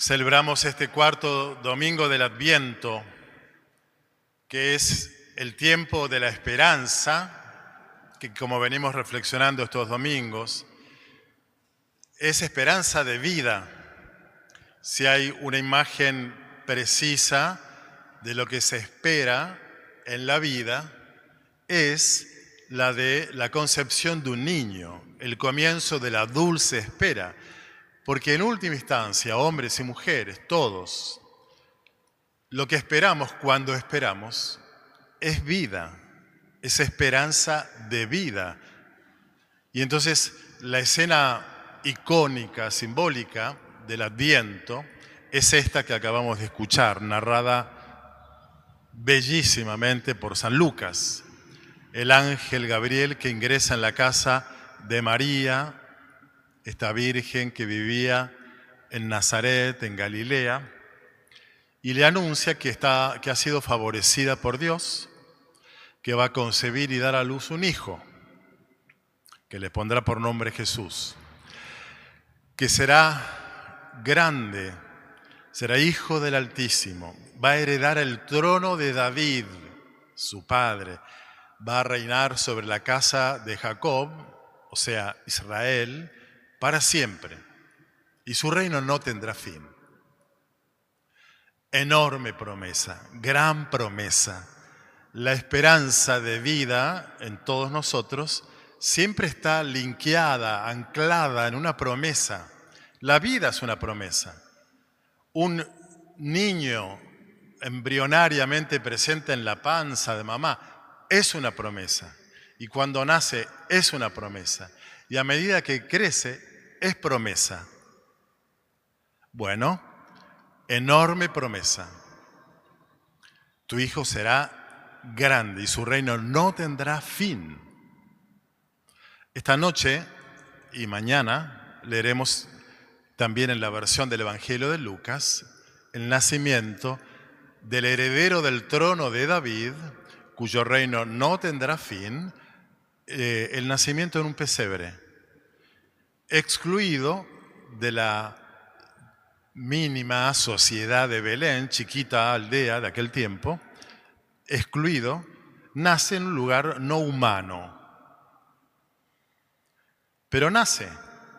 Celebramos este cuarto domingo del Adviento, que es el tiempo de la esperanza, que como venimos reflexionando estos domingos, es esperanza de vida. Si hay una imagen precisa de lo que se espera en la vida, es la de la concepción de un niño, el comienzo de la dulce espera. Porque en última instancia, hombres y mujeres, todos, lo que esperamos cuando esperamos es vida, es esperanza de vida. Y entonces la escena icónica, simbólica del adviento es esta que acabamos de escuchar, narrada bellísimamente por San Lucas, el ángel Gabriel que ingresa en la casa de María, esta virgen que vivía en Nazaret, en Galilea, y le anuncia que, está, que ha sido favorecida por Dios, que va a concebir y dar a luz un hijo, que le pondrá por nombre Jesús, que será grande, será hijo del Altísimo, va a heredar el trono de David, su padre, va a reinar sobre la casa de Jacob, o sea, Israel, para siempre, y su reino no tendrá fin. Enorme promesa, gran promesa. La esperanza de vida en todos nosotros siempre está linkeada, anclada en una promesa. La vida es una promesa. Un niño embrionariamente presente en la panza de mamá es una promesa. Y cuando nace es una promesa. Y a medida que crece es promesa. Bueno, enorme promesa. Tu hijo será grande y su reino no tendrá fin. Esta noche y mañana leeremos también en la versión del Evangelio de Lucas el nacimiento del heredero del trono de David, cuyo reino no tendrá fin, eh, el nacimiento en un pesebre excluido de la mínima sociedad de Belén, chiquita aldea de aquel tiempo, excluido, nace en un lugar no humano. Pero nace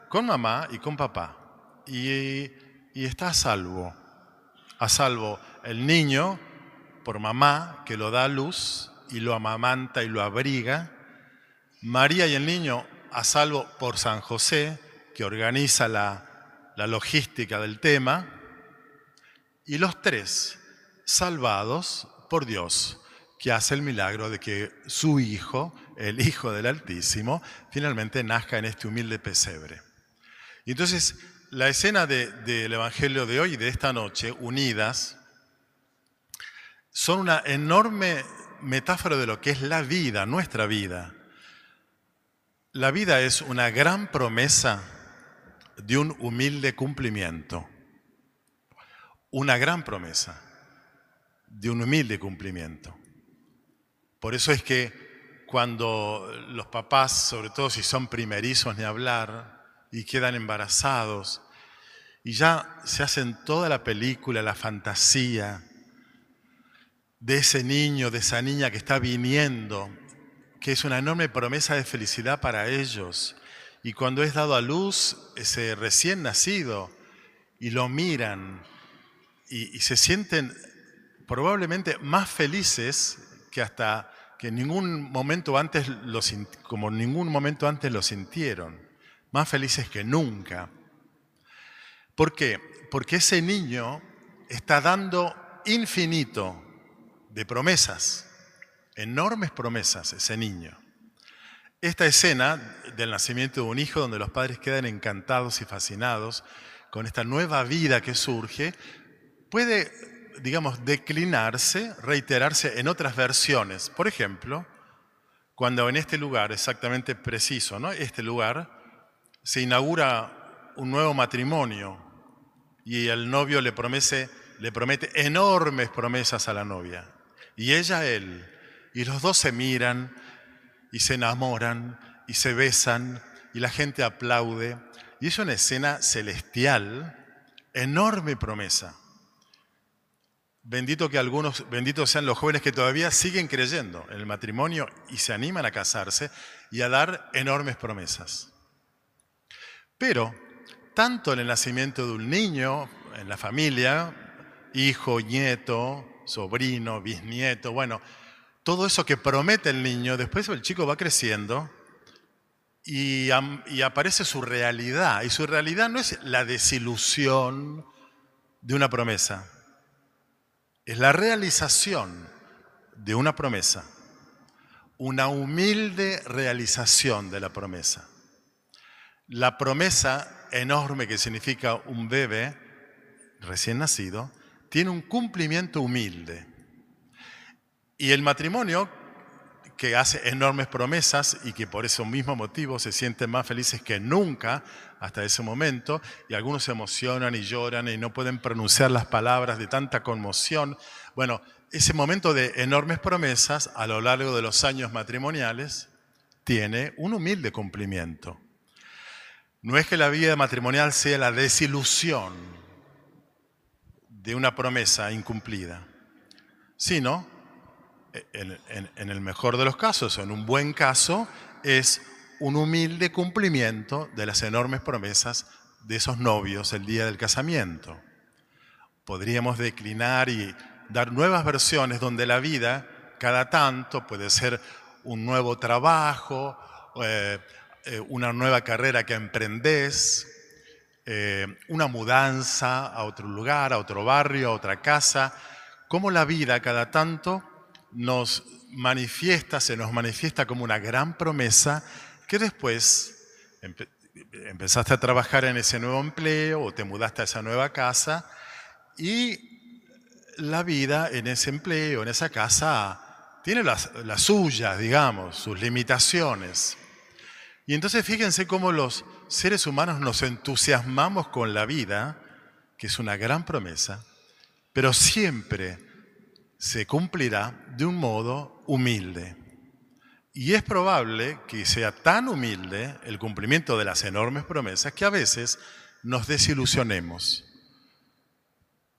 con mamá y con papá y, y está a salvo. A salvo el niño por mamá que lo da a luz y lo amamanta y lo abriga. María y el niño a salvo por San José, que organiza la, la logística del tema, y los tres salvados por Dios, que hace el milagro de que su hijo, el Hijo del Altísimo, finalmente nazca en este humilde pesebre. Entonces, la escena del de, Evangelio de hoy y de esta noche, unidas, son una enorme metáfora de lo que es la vida, nuestra vida. La vida es una gran promesa de un humilde cumplimiento. Una gran promesa de un humilde cumplimiento. Por eso es que cuando los papás, sobre todo si son primerizos ni hablar, y quedan embarazados, y ya se hacen toda la película, la fantasía de ese niño, de esa niña que está viniendo que es una enorme promesa de felicidad para ellos. Y cuando es dado a luz ese recién nacido y lo miran y, se sienten probablemente más felices que hasta que ningún momento antes lo, como ningún momento antes lo sintieron, más felices que nunca. ¿Por qué? Porque ese niño está dando infinito de promesas enormes promesas ese niño. Esta escena del nacimiento de un hijo donde los padres quedan encantados y fascinados con esta nueva vida que surge, puede, digamos, declinarse, reiterarse en otras versiones. Por ejemplo, cuando en este lugar, exactamente preciso, ¿no? este lugar, se inaugura un nuevo matrimonio y el novio le, promete, le promete enormes promesas a la novia. Y ella a él y los dos se miran y se enamoran y se besan y la gente aplaude. Y es una escena celestial, enorme promesa. Bendito que algunos, benditos sean los jóvenes que todavía siguen creyendo en el matrimonio y se animan a casarse y a dar enormes promesas. Pero, tanto en el nacimiento de un niño, en la familia, hijo, nieto, sobrino, bisnieto, bueno, todo eso que promete el niño, después el chico va creciendo y, aparece su realidad. Y su realidad no es la desilusión de una promesa, es la realización de una promesa, una humilde realización de la promesa. La promesa enorme que significa un bebé recién nacido, tiene un cumplimiento humilde. Y el matrimonio, que hace enormes promesas y que por ese mismo motivo se sienten más felices que nunca hasta ese momento, y algunos se emocionan y lloran y no pueden pronunciar las palabras de tanta conmoción. Bueno, ese momento de enormes promesas a lo largo de los años matrimoniales tiene un humilde cumplimiento. No es que la vida matrimonial sea la desilusión de una promesa incumplida, sino, en, el mejor de los casos, en un buen caso, es un humilde cumplimiento de las enormes promesas de esos novios el día del casamiento. Podríamos declinar y dar nuevas versiones donde la vida, cada tanto, puede ser un nuevo trabajo, eh, eh, una nueva carrera que emprendés, eh, una mudanza a otro lugar, a otro barrio, a otra casa, cómo la vida cada tanto nos manifiesta, se nos manifiesta como una gran promesa que después empezaste a trabajar en ese nuevo empleo o te mudaste a esa nueva casa y la vida en ese empleo, en esa casa, tiene las, las suyas, digamos, sus limitaciones. Y entonces fíjense cómo los seres humanos nos entusiasmamos con la vida, que es una gran promesa, pero siempre se cumplirá de un modo humilde. Y es probable que sea tan humilde el cumplimiento de las enormes promesas que a veces nos desilusionemos.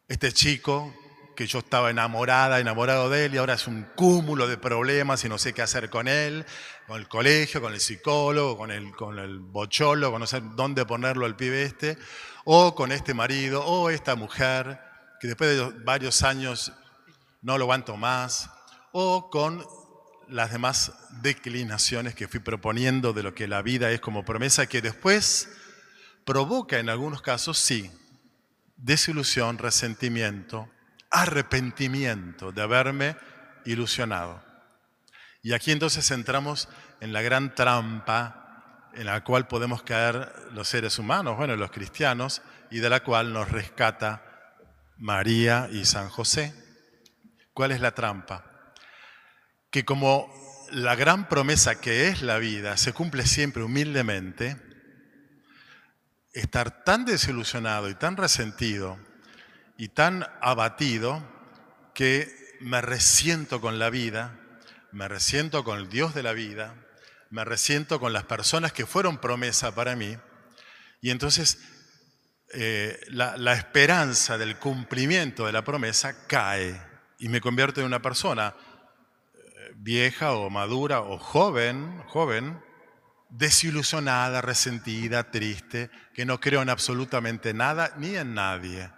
Este chico que yo estaba enamorada, enamorado de él, y ahora es un cúmulo de problemas y no sé qué hacer con él, con el colegio, con el psicólogo, con el, con el con no sé dónde ponerlo al pibe este, o con este marido, o esta mujer, que después de varios años no lo aguanto más, o con las demás declinaciones que fui proponiendo de lo que la vida es como promesa, que después provoca en algunos casos, sí, desilusión, resentimiento, arrepentimiento de haberme ilusionado. Y aquí entonces entramos en la gran trampa en la cual podemos caer los seres humanos, bueno, los cristianos, y de la cual nos rescata María y San José. ¿Cuál es la trampa? Que como la gran promesa que es la vida se cumple siempre humildemente, estar tan desilusionado y tan resentido y tan abatido que me resiento con la vida, me resiento con el Dios de la vida, me resiento con las personas que fueron promesa para mí, y entonces eh, la, la esperanza del cumplimiento de la promesa cae y me convierto en una persona eh, vieja o madura o joven, joven, desilusionada, resentida, triste, que no creo en absolutamente nada ni en nadie.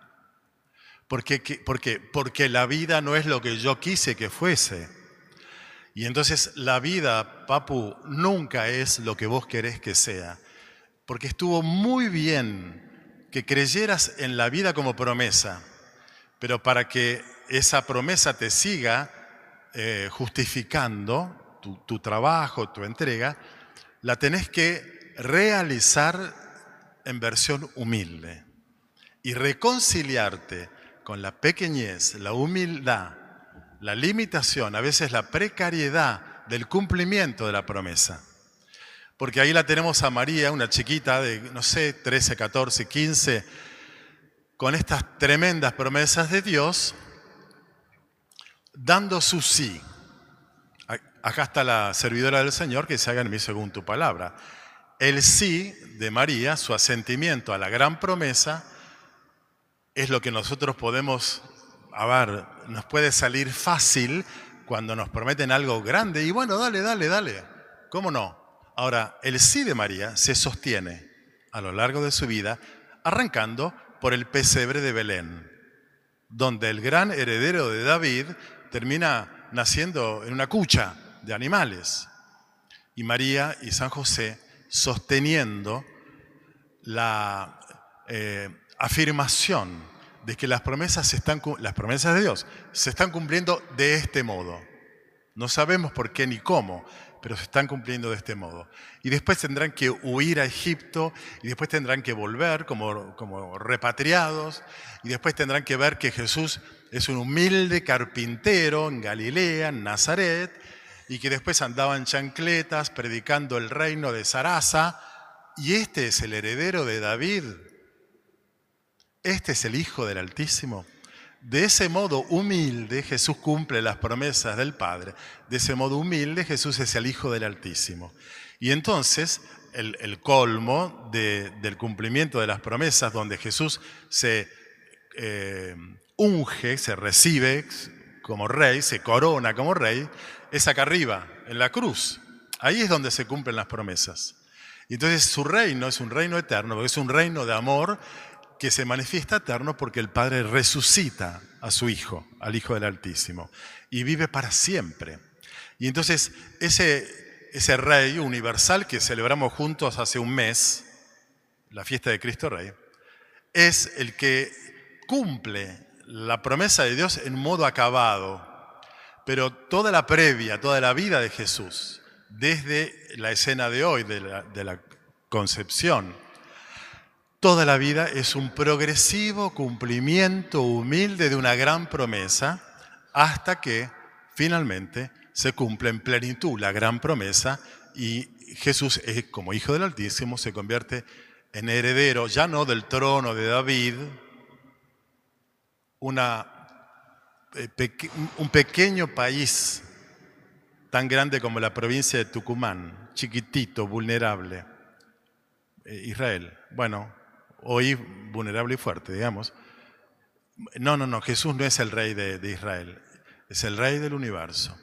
Porque la vida no es lo que yo quise que fuese. Y entonces la vida, Papu, nunca es lo que vos querés que sea. Porque estuvo muy bien que creyeras en la vida como promesa, pero para que esa promesa te siga eh, justificando tu, tu trabajo, tu entrega, la tenés que realizar en versión humilde y reconciliarte con la pequeñez, la humildad, la limitación, a veces la precariedad del cumplimiento de la promesa. Porque ahí la tenemos a María, una chiquita de, no sé, 13, 14, 15, con estas tremendas promesas de Dios, dando su sí. Acá está la servidora del Señor que se haga en mí según tu palabra. El sí de María, su asentimiento a la gran promesa, es lo que nosotros podemos, a ver, nos puede salir fácil cuando nos prometen algo grande y bueno, dale, dale, dale. ¿Cómo no? Ahora, el sí de María se sostiene a lo largo de su vida, arrancando por el pesebre de Belén, donde el gran heredero de David termina naciendo en una cucha de animales. Y María y San José sosteniendo la eh, afirmación de que las promesas, están, las promesas de Dios se están cumpliendo de este modo. No sabemos por qué ni cómo, pero se están cumpliendo de este modo. Y después tendrán que huir a Egipto, y después tendrán que volver como, como repatriados, y después tendrán que ver que Jesús es un humilde carpintero en Galilea, en Nazaret, y que después andaba en chancletas predicando el reino de Sarasa, y este es el heredero de David, este es el Hijo del Altísimo. De ese modo humilde Jesús cumple las promesas del Padre. De ese modo humilde Jesús es el Hijo del Altísimo. Y entonces el, colmo del cumplimiento de las promesas donde Jesús se eh, unge, se recibe como rey, se corona como rey, es acá arriba, en la cruz. Ahí es donde se cumplen las promesas. Entonces su reino es un reino eterno, porque es un reino de amor que se manifiesta eterno porque el Padre resucita a su Hijo, al Hijo del Altísimo, y vive para siempre. Y entonces ese, ese Rey universal que celebramos juntos hace un mes, la fiesta de Cristo Rey, es el que cumple la promesa de Dios en modo acabado, pero toda la previa, toda la vida de Jesús, desde la escena de hoy, de la, de la concepción, Toda la vida es un progresivo cumplimiento humilde de una gran promesa hasta que finalmente se cumple en plenitud la gran promesa y Jesús, como Hijo del Altísimo, se convierte en heredero ya no del trono de David, una, eh, un pequeño país tan grande como la provincia de Tucumán, chiquitito, vulnerable, eh, Israel. Bueno, hoy vulnerable y fuerte, digamos. No, no, no, Jesús no es el rey de, Israel, es el rey del universo.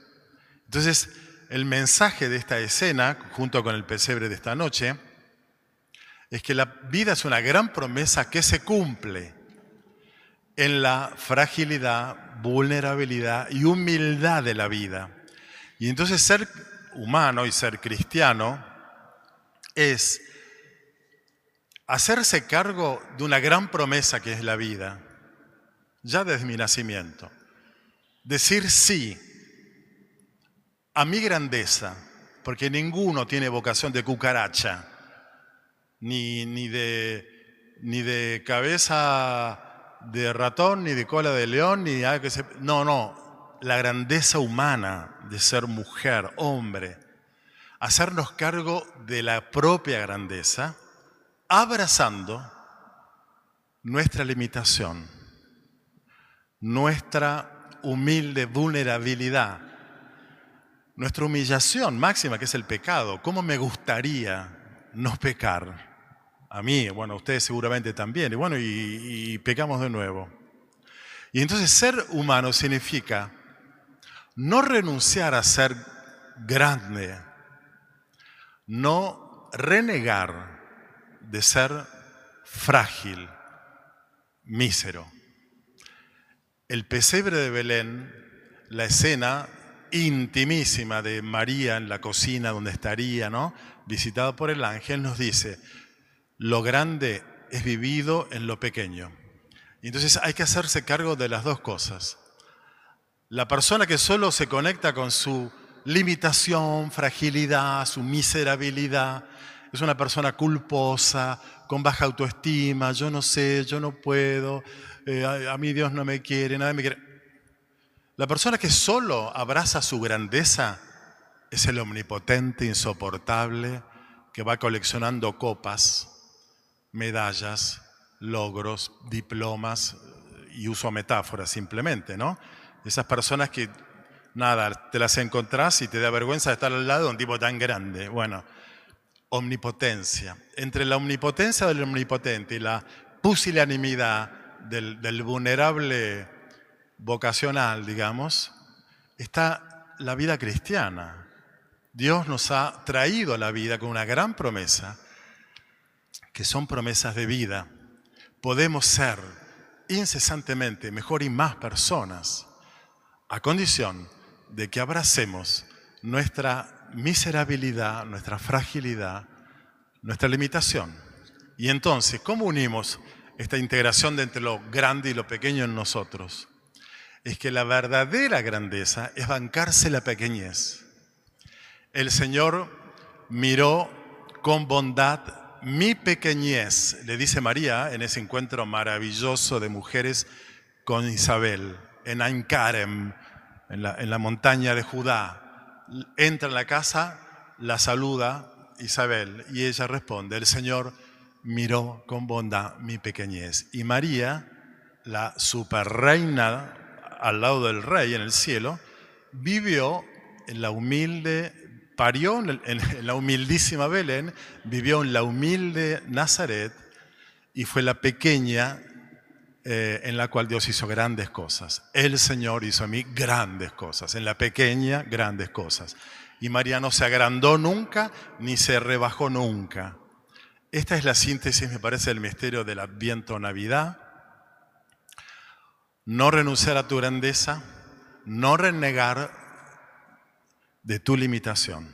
Entonces, el mensaje de esta escena, junto con el pesebre de esta noche, es que la vida es una gran promesa que se cumple en la fragilidad, vulnerabilidad y humildad de la vida. Y entonces ser humano y ser cristiano es hacerse cargo de una gran promesa que es la vida, ya desde mi nacimiento. Decir sí a mi grandeza, porque ninguno tiene vocación de cucaracha, ni, ni, de, ni de cabeza de ratón, ni de cola de león, ni de que se... No, no, la grandeza humana de ser mujer, hombre, hacernos cargo de la propia grandeza abrazando nuestra limitación, nuestra humilde vulnerabilidad, nuestra humillación máxima, que es el pecado. ¿Cómo me gustaría no pecar? A mí, bueno, a ustedes seguramente también. Y bueno, y, y pecamos de nuevo. Y entonces ser humano significa no renunciar a ser grande, no renegar de ser frágil, mísero. El pesebre de Belén, la escena intimísima de María en la cocina donde estaría, ¿no? Visitada por el ángel, nos dice, lo grande es vivido en lo pequeño. Y entonces hay que hacerse cargo de las dos cosas. La persona que solo se conecta con su limitación, fragilidad, su miserabilidad, es una persona culposa, con baja autoestima, yo no sé, yo no puedo, eh, a, a, mí Dios no me quiere, nadie me quiere. La persona que solo abraza su grandeza es el omnipotente, insoportable, que va coleccionando copas, medallas, logros, diplomas, y uso metáforas simplemente, ¿no? Esas personas que, nada, te las encontrás y te da vergüenza de estar al lado de un tipo tan grande. Bueno, omnipotencia. Entre la omnipotencia del omnipotente y la pusilanimidad del, vulnerable vocacional, digamos, está la vida cristiana. Dios nos ha traído a la vida con una gran promesa, que son promesas de vida. Podemos ser incesantemente mejor y más personas, a condición de que abracemos nuestra miserabilidad, nuestra fragilidad, nuestra limitación. Y entonces, ¿cómo unimos esta integración de entre lo grande y lo pequeño en nosotros? Es que la verdadera grandeza es bancarse la pequeñez. El Señor miró con bondad mi pequeñez, le dice María en ese encuentro maravilloso de mujeres con Isabel, en Ainkarem, en la, en la montaña de Judá. Entra en la casa, la saluda Isabel y ella responde, el Señor miró con bondad mi pequeñez. Y María, la superreina al lado del rey en el cielo, vivió en la humilde, parió en, la humildísima Belén, vivió en la humilde Nazaret y fue la pequeña eh, en la cual Dios hizo grandes cosas. El Señor hizo a mí grandes cosas, en la pequeña grandes cosas. Y María no se agrandó nunca ni se rebajó nunca. Esta es la síntesis, me parece, del misterio del Adviento Navidad. No renunciar a tu grandeza, no renegar de tu limitación.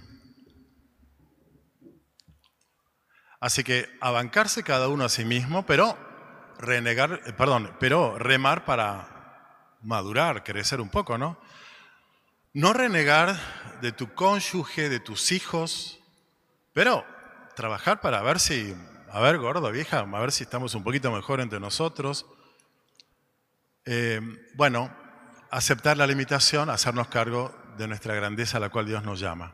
Así que abancarse cada uno a sí mismo, pero renegar, eh, perdón, pero remar para madurar, crecer un poco, ¿no? No renegar de tu cónyuge, de tus hijos, pero trabajar para ver si, a ver, gordo, vieja, a ver si estamos un poquito mejor entre nosotros. Eh, bueno, aceptar la limitación, hacernos cargo de nuestra grandeza a la cual Dios nos llama.